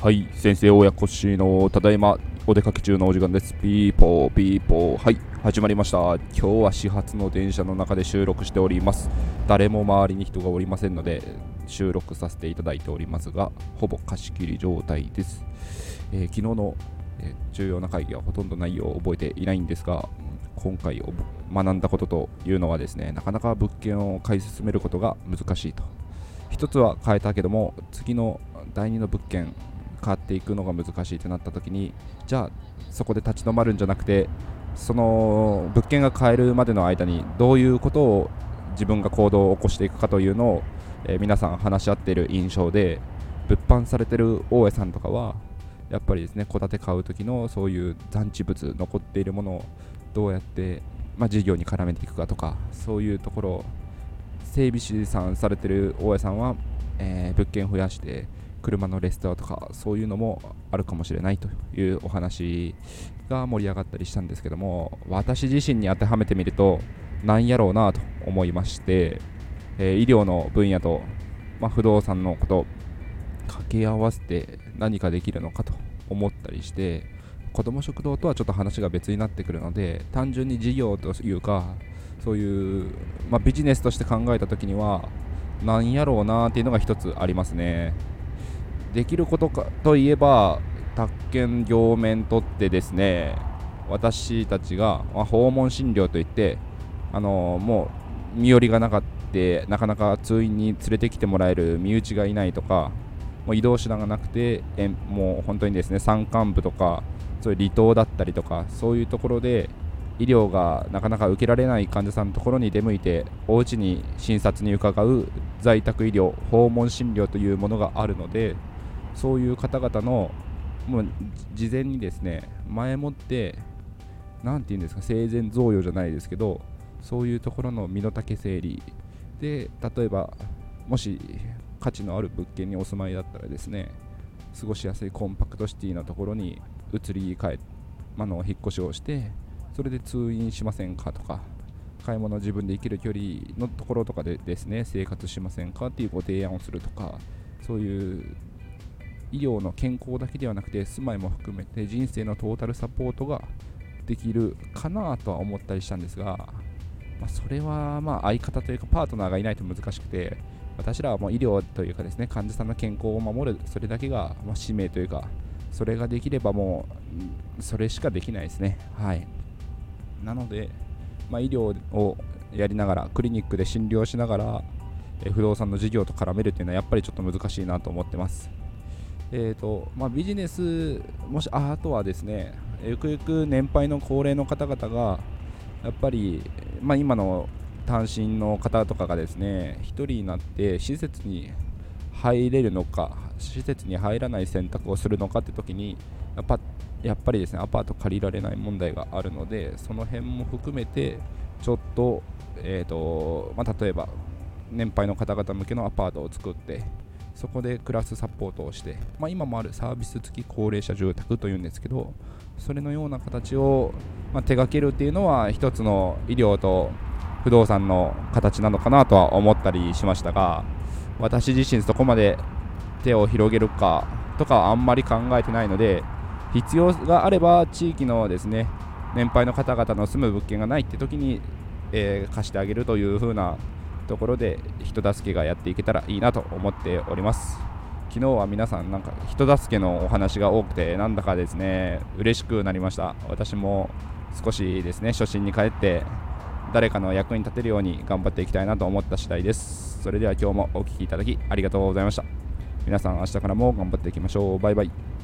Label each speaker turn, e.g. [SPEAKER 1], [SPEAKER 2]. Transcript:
[SPEAKER 1] はい、先生親子しのただいまお出かけ中のお時間です。ピーポーピーポー。はい、始まりました。今日は始発の電車の中で収録しております。誰も周りに人がおりませんので、収録させていただいておりますが、ほぼ貸し切り状態です。えー昨日の、えー重要な会議はほとんど内容を覚えていないんですが、今回学んだことというのはですね、なかなか物件を買い進めることが難しいと。一つは変えたけども、次の第二の物件、変わっていくのが難しいとなった時にじゃあそこで立ち止まるんじゃなくてその物件が買えるまでの間にどういうことを自分が行動を起こしていくかというのを、えー皆さん話し合っている印象で物販されてる大江さんとかはやっぱりですね戸建て買う時のそういう残地物残っているものをどうやって、まあ、事業に絡めていくかとかそういうところ整備士さんされてる大家さんは、えー物件増やして車のレストアとかそういうのもあるかもしれないというお話が盛り上がったりしたんですけども私自身に当てはめてみるとなんやろうなと思いまして、えー医療の分野と、まあ、不動産のこと掛け合わせて何かできるのかと思ったりして子ども食堂とはちょっと話が別になってくるので単純に事業というかそういう、まあ、ビジネスとして考えた時にはなんやろうなっていうのが一つありますね。できることかといえば宅建業面とってですね私たちが、まあ訪問診療といってあのもう身寄りがなかったなかなか通院に連れてきてもらえる身内がいないとかもう移動手段がなくてえもう本当にですね山間部とかそういう離島だったりとかそういうところで医療がなかなか受けられない患者さんのところに出向いてお家に診察に伺う在宅医療訪問診療というものがあるのでそういう方々のもう事前にですね前もって何て言うんですか生前贈与じゃないですけどそういうところの身の丈整理。で例えばもし価値のある物件にお住まいだったらですね過ごしやすいコンパクトシティなところに移り変え、あの引っ越しをしてそれで通院しませんかとか買い物自分で行ける距離のところとかでですね生活しませんかっていうご提案をするとかそういう医療の健康だけではなくて住まいも含めて人生のトータルサポートができるかなとは思ったりしたんですが、まあ、それはまあ相方というかパートナーがいないと難しくて私らはもう医療というかですね患者さんの健康を守るそれだけがま使命というかそれができればもうそれしかできないですね。はい。なので、まあ、医療をやりながらクリニックで診療しながら不動産の事業と絡めるっていうのはやっぱりちょっと難しいなと思ってます。えーとまあ、ビジネス、もしああとはですね、ゆくゆく年配の高齢の方々が、やっぱり、まあ、今の単身の方とかがですね、一人になって施設に入れるのか、施設に入らない選択をするのかって時に、やっぱやっぱりですね、アパート借りられない問題があるので、その辺も含めて、ちょっと、えーとまあ、例えば、年配の方々向けのアパートを作って、そこでクラスサポートをして、まあ、今もあるサービス付き高齢者住宅というんですけどそれのような形を、ま、手掛けるっていうのは一つの医療と不動産の形なのかなとは思ったりしましたが私自身そこまで手を広げるかとかはあんまり考えてないので必要があれば地域のですね年配の方々の住む物件がないって時に、えー貸してあげるという風なところで人助けがやっていけたらいいなと思っております。昨日は皆さんなんか人助けのお話が多くてなんだかですね嬉しくなりました。私も少しですね初心に帰って誰かの役に立てるように頑張っていきたいなと思った次第です。それでは今日もお聴きいただきありがとうございました。皆さん明日からも頑張っていきましょう。バイバイ。